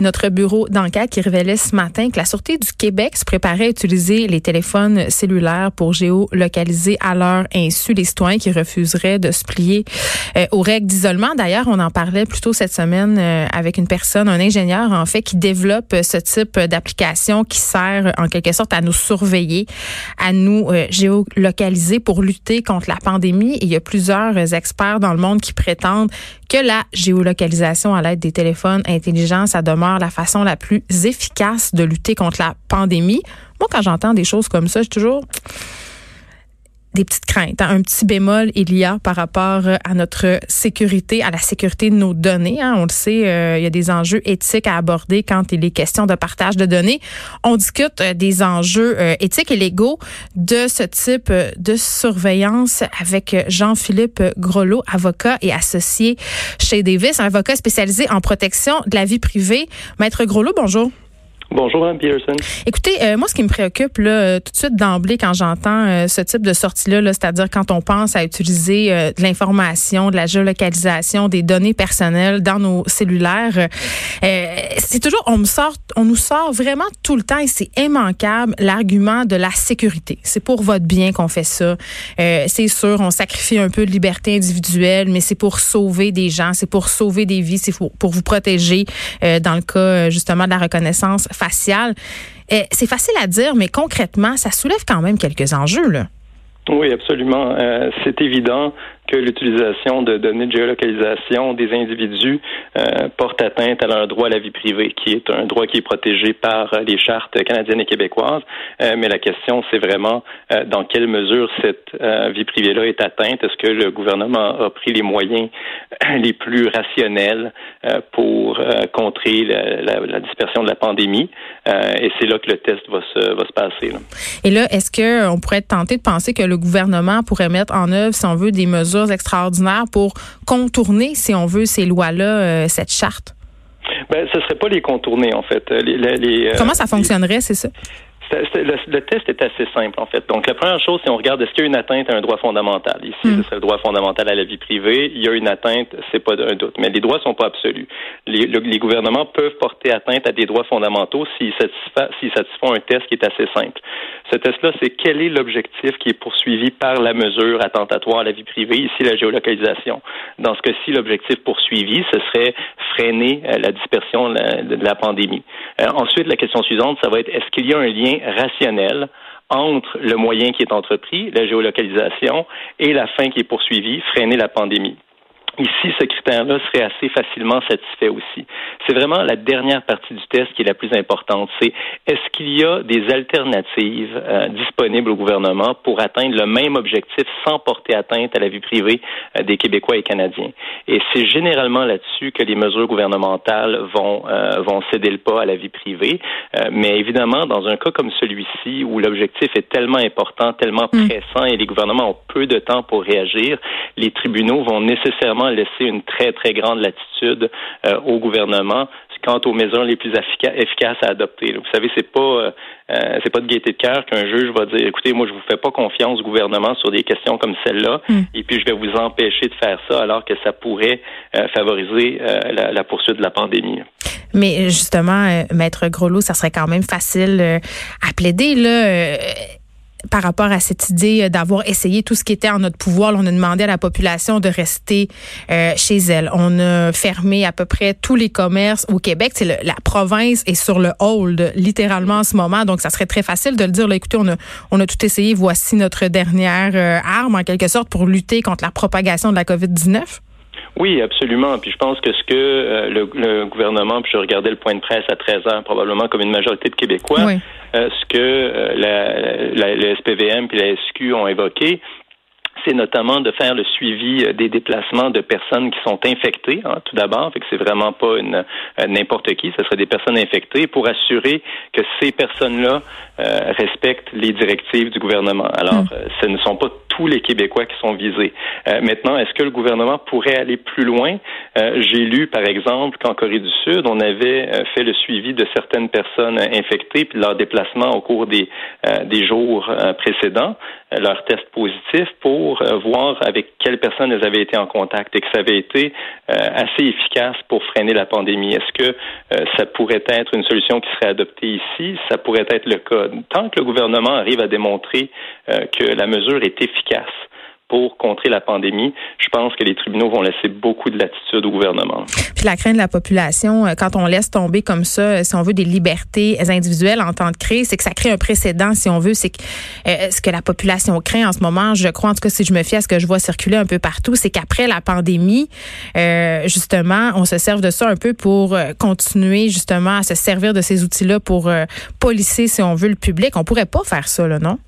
Notre bureau d'enquête qui révélait ce matin que la Sûreté du Québec se préparait à utiliser les téléphones cellulaires pour géolocaliser à leur insu les citoyens qui refuseraient de se plier euh, aux règles d'isolement. D'ailleurs, on en parlait plus tôt cette semaine euh, avec une personne, un ingénieur en fait, qui développe ce type d'application qui sert en quelque sorte à nous surveiller, à nous euh, géolocaliser pour lutter contre la pandémie. Et il y a plusieurs experts dans le monde qui prétendent que la géolocalisation à l'aide des téléphones intelligents, ça demeure la façon la plus efficace de lutter contre la pandémie. Moi, quand j'entends des choses comme ça, je suis toujours des petites craintes, hein. un petit bémol il y a par rapport euh, à notre sécurité, à la sécurité de nos données. Hein. On le sait, euh, il y a des enjeux éthiques à aborder quand il est question de partage de données. On discute euh, des enjeux éthiques et légaux de ce type de surveillance avec Jean-Philippe Grolot, avocat et associé chez Davis, un avocat spécialisé en protection de la vie privée. Maître Grolot, bonjour. Bonjour, Mme Peterson. Écoutez, euh, moi, ce qui me préoccupe là, euh, tout de suite d'emblée quand j'entends euh, ce type de sortie-là, -là, cest à dire quand on pense à utiliser de l'information, de la géolocalisation, des données personnelles dans nos cellulaires, c'est toujours, on me sort, on nous sort vraiment tout le temps et c'est immanquable l'argument de la sécurité. C'est pour votre bien qu'on fait ça. c'est sûr, on sacrifie un peu de liberté individuelle, mais c'est pour sauver des gens, c'est pour sauver des vies, c'est pour, pour vous protéger dans le cas justement de la reconnaissance Eh, c'est facile à dire, mais concrètement, ça soulève quand même quelques enjeux. Là. Oui, absolument. Euh, c'est évident que l'utilisation de données de géolocalisation des individus euh, porte atteinte à leur droit à la vie privée, qui est un droit qui est protégé par les chartes canadiennes et québécoises. Euh, mais la question, c'est vraiment euh, dans quelle mesure cette euh, vie privée-là est atteinte? Est-ce que le gouvernement a pris les moyens les plus rationnels euh, pour contrer la, dispersion de la pandémie? et c'est là que le test va se, va se passer. Et là, est-ce qu'on pourrait être tenté de penser que le gouvernement pourrait mettre en œuvre, si on veut, des mesures extraordinaires pour contourner, si on veut, ces lois-là, euh, cette charte? Ben, ce ne serait pas les contourner, en fait. Les, les, euh, Comment ça fonctionnerait, c'est ça? Le, test est assez simple, en fait. Donc, la première chose, c'est on regarde est-ce qu'il y a une atteinte à un droit fondamental? Ici, hmm. ce serait le droit fondamental à la vie privée. Il y a une atteinte, c'est pas un doute. Mais les droits sont pas absolus. Les, les gouvernements peuvent porter atteinte à des droits fondamentaux s'ils satisfont un test qui est assez simple. Ce test-là, c'est quel est l'objectif qui est poursuivi par la mesure attentatoire à la vie privée, ici la géolocalisation? Dans ce cas-ci, l'objectif poursuivi, ce serait freiner euh, la dispersion de la, pandémie. Euh, ensuite, la question suivante, ça va être est-ce qu'il y a un lien rationnel entre le moyen qui est entrepris, la géolocalisation, et la fin qui est poursuivie, freiner la pandémie. Ici, ce critère-là serait assez facilement satisfait aussi. C'est vraiment la dernière partie du test qui est la plus importante. C'est est-ce qu'il y a des alternatives euh, disponibles au gouvernement pour atteindre le même objectif sans porter atteinte à la vie privée euh, des Québécois et Canadiens? Et c'est généralement là-dessus que les mesures gouvernementales vont euh, vont céder le pas à la vie privée. mais évidemment, dans un cas comme celui-ci où l'objectif est tellement important, tellement mm. pressant et les gouvernements ont peu de temps pour réagir, les tribunaux vont nécessairement laisser une très, très grande latitude euh, au gouvernement quant aux mesures les plus efficaces à adopter. Vous savez, c'est pas euh, euh, c'est pas de gaieté de cœur qu'un juge va dire écoutez, moi je vous fais pas confiance au gouvernement sur des questions comme celle-là, hmm. et puis je vais vous empêcher de faire ça alors que ça pourrait favoriser la, la, poursuite de la pandémie. Mais justement, maître Groslo, ça serait quand même facile à plaider là par rapport à cette idée euh, d'avoir essayé tout ce qui était en notre pouvoir. on a demandé à la population de rester euh, chez elle. On a fermé à peu près tous les commerces au Québec. C'est la province est sur le hold littéralement en ce moment. Donc, ça serait très facile de le dire. Là, écoutez, on a, on a tout essayé. Voici notre dernière euh, arme en quelque sorte pour lutter contre la propagation de la COVID-19. Oui, absolument. Puis je pense que ce que euh, le, gouvernement, puis je regardais le point de presse à 13 heures, probablement comme une majorité de Québécois, euh, ce que euh, la, la, le SPVM puis la SQ ont évoqué, c'est notamment de faire le suivi des déplacements de personnes qui sont infectées, hein, tout d'abord, fait que c'est vraiment pas une n'importe qui, ce serait des personnes infectées pour assurer que ces personnes-là euh, respectent les directives du gouvernement. Alors, hmm. ce ne sont pas tous les Québécois qui sont visés. Euh, maintenant, est-ce que le gouvernement pourrait aller plus loin? Euh, j'ai lu, par exemple, qu'en Corée du Sud, on avait euh, fait le suivi de certaines personnes infectées puis leur déplacement au cours des, des jours précédents, leur test positif, pour voir avec quelles personnes elles avaient été en contact et que ça avait été assez efficace pour freiner la pandémie. Est-ce que ça pourrait être une solution qui serait adoptée ici? Ça pourrait être le cas. Tant que le gouvernement arrive à démontrer que la mesure est efficace pour contrer la pandémie, je pense que les tribunaux vont laisser beaucoup de latitude au gouvernement. Puis la crainte de la population, euh, quand on laisse tomber comme ça, euh, si on veut des libertés individuelles en temps de crise, c'est que ça crée un précédent, si on veut. C'est que euh, ce que la population craint en ce moment, je crois, en tout cas, si je me fie à ce que je vois circuler un peu partout, c'est qu'après la pandémie, justement, on se serve de ça un peu pour continuer justement à se servir de ces outils-là pour policer, si on veut, le public. On pourrait pas faire ça, là, non?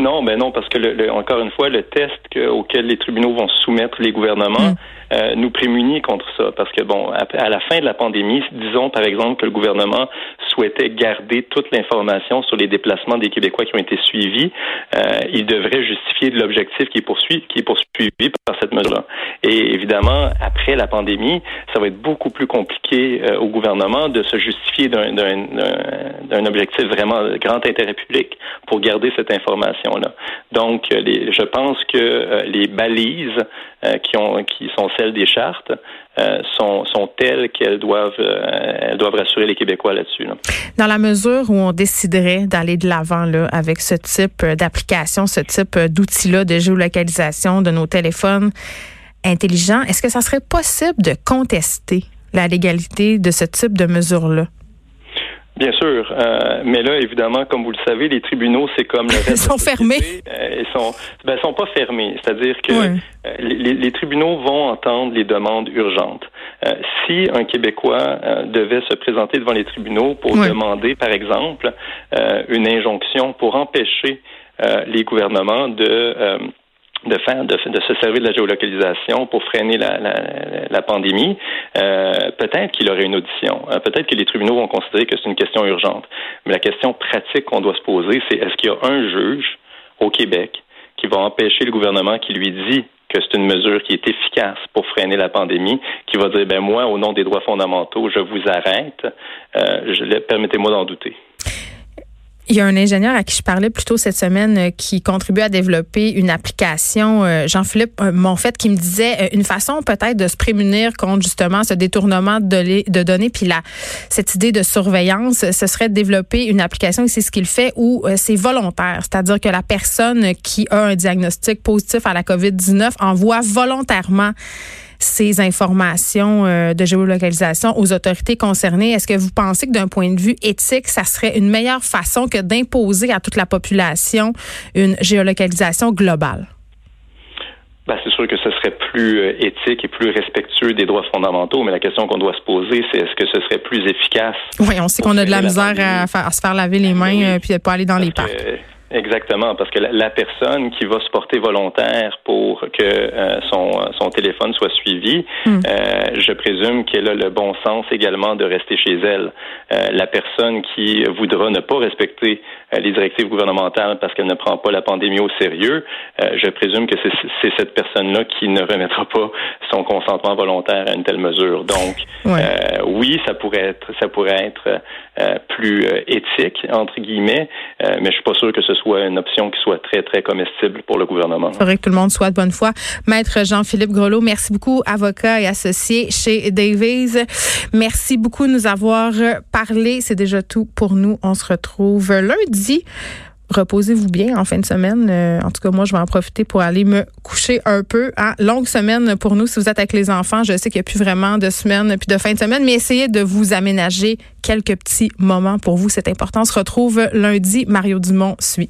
Non, ben non, parce que le, encore une fois, le test auquel les tribunaux vont soumettre les gouvernements, mm. Euh, nous prémunir contre ça. Parce que, bon, à, la fin de la pandémie, disons par exemple que le gouvernement souhaitait garder toute l'information sur les déplacements des Québécois qui ont été suivis, euh, il devrait justifier de l'objectif qui est poursuivi, qui est poursuivi par cette mesure-là. Et évidemment, après la pandémie, ça va être beaucoup plus compliqué euh, au gouvernement de se justifier d'un objectif vraiment de grand intérêt public pour garder cette information-là. Donc, les, je pense que les balises qui, ont, qui sont des chartes euh, sont, telles qu'elles doivent, euh, doivent rassurer les Québécois là-dessus. Dans la mesure où on déciderait d'aller de l'avant là, avec ce type d'application, ce type d'outil-là de géolocalisation de nos téléphones intelligents, est-ce que ça serait possible de contester la légalité de ce type de mesure-là? Bien sûr, euh, mais là, évidemment, comme vous le savez, les tribunaux, c'est comme le reste. ils sont fermés. Euh, ils sont, ben, sont pas fermés. C'est-à-dire que euh, les, les, tribunaux vont entendre les demandes urgentes. si un Québécois devait se présenter devant les tribunaux pour demander, par exemple, une injonction pour empêcher les gouvernements de de faire de, se servir de la géolocalisation pour freiner la, la, pandémie, euh, peut-être qu'il aurait une audition. Euh, peut-être que les tribunaux vont considérer que c'est une question urgente. Mais la question pratique qu'on doit se poser, c'est est-ce qu'il y a un juge au Québec qui va empêcher le gouvernement qui lui dit que c'est une mesure qui est efficace pour freiner la pandémie, qui va dire ben moi, au nom des droits fondamentaux, je vous arrête. Euh, permettez-moi d'en douter. Il y a un ingénieur à qui je parlais plus tôt cette semaine euh, qui contribue à développer une application, euh, Jean-Philippe euh, Monfette, qui me disait une façon peut-être de se prémunir contre justement ce détournement de, données, puis la, cette idée de surveillance, ce serait de développer une application, et c'est ce qu'il fait, où c'est volontaire, c'est-à-dire que la personne qui a un diagnostic positif à la COVID-19 envoie volontairement ces informations euh, de géolocalisation aux autorités concernées. Est-ce que vous pensez que d'un point de vue éthique, ça serait une meilleure façon que d'imposer à toute la population une géolocalisation globale? Ben, c'est sûr que ce serait plus euh, éthique et plus respectueux des droits fondamentaux, mais la question qu'on doit se poser, c'est est-ce que ce serait plus efficace? Oui, on sait qu'on a de la misère à, se faire laver les mains et ben euh, puis de pas aller dans les parcs. Exactement, parce que la, personne qui va se porter volontaire pour que euh, son, son téléphone soit suivi, hmm. euh, je présume qu'elle a le bon sens également de rester chez elle. Euh, la personne qui voudra ne pas respecter les directives gouvernementales parce qu'elle ne prend pas la pandémie au sérieux, je présume que c'est cette personne-là qui ne remettra pas son consentement volontaire à une telle mesure. Donc, oui, ça pourrait être, ça pourrait être plus éthique entre guillemets, mais je suis pas sûr que ce soit une option qui soit très, très comestible pour le gouvernement. Il faudrait que tout le monde soit de bonne foi. Maître Jean-Philippe Grelot, merci beaucoup, avocat et associé chez Davies. Merci beaucoup de nous avoir parlé. C'est déjà tout pour nous. On se retrouve lundi reposez-vous bien en fin de semaine. Euh, en tout cas, moi, je vais en profiter pour aller me coucher un peu. Hein. Longue semaine pour nous si vous êtes avec les enfants. Je sais qu'il n'y a plus vraiment de semaine puis de fin de semaine, mais essayez de vous aménager quelques petits moments pour vous. C'est important. On se retrouve lundi. Mario Dumont suit.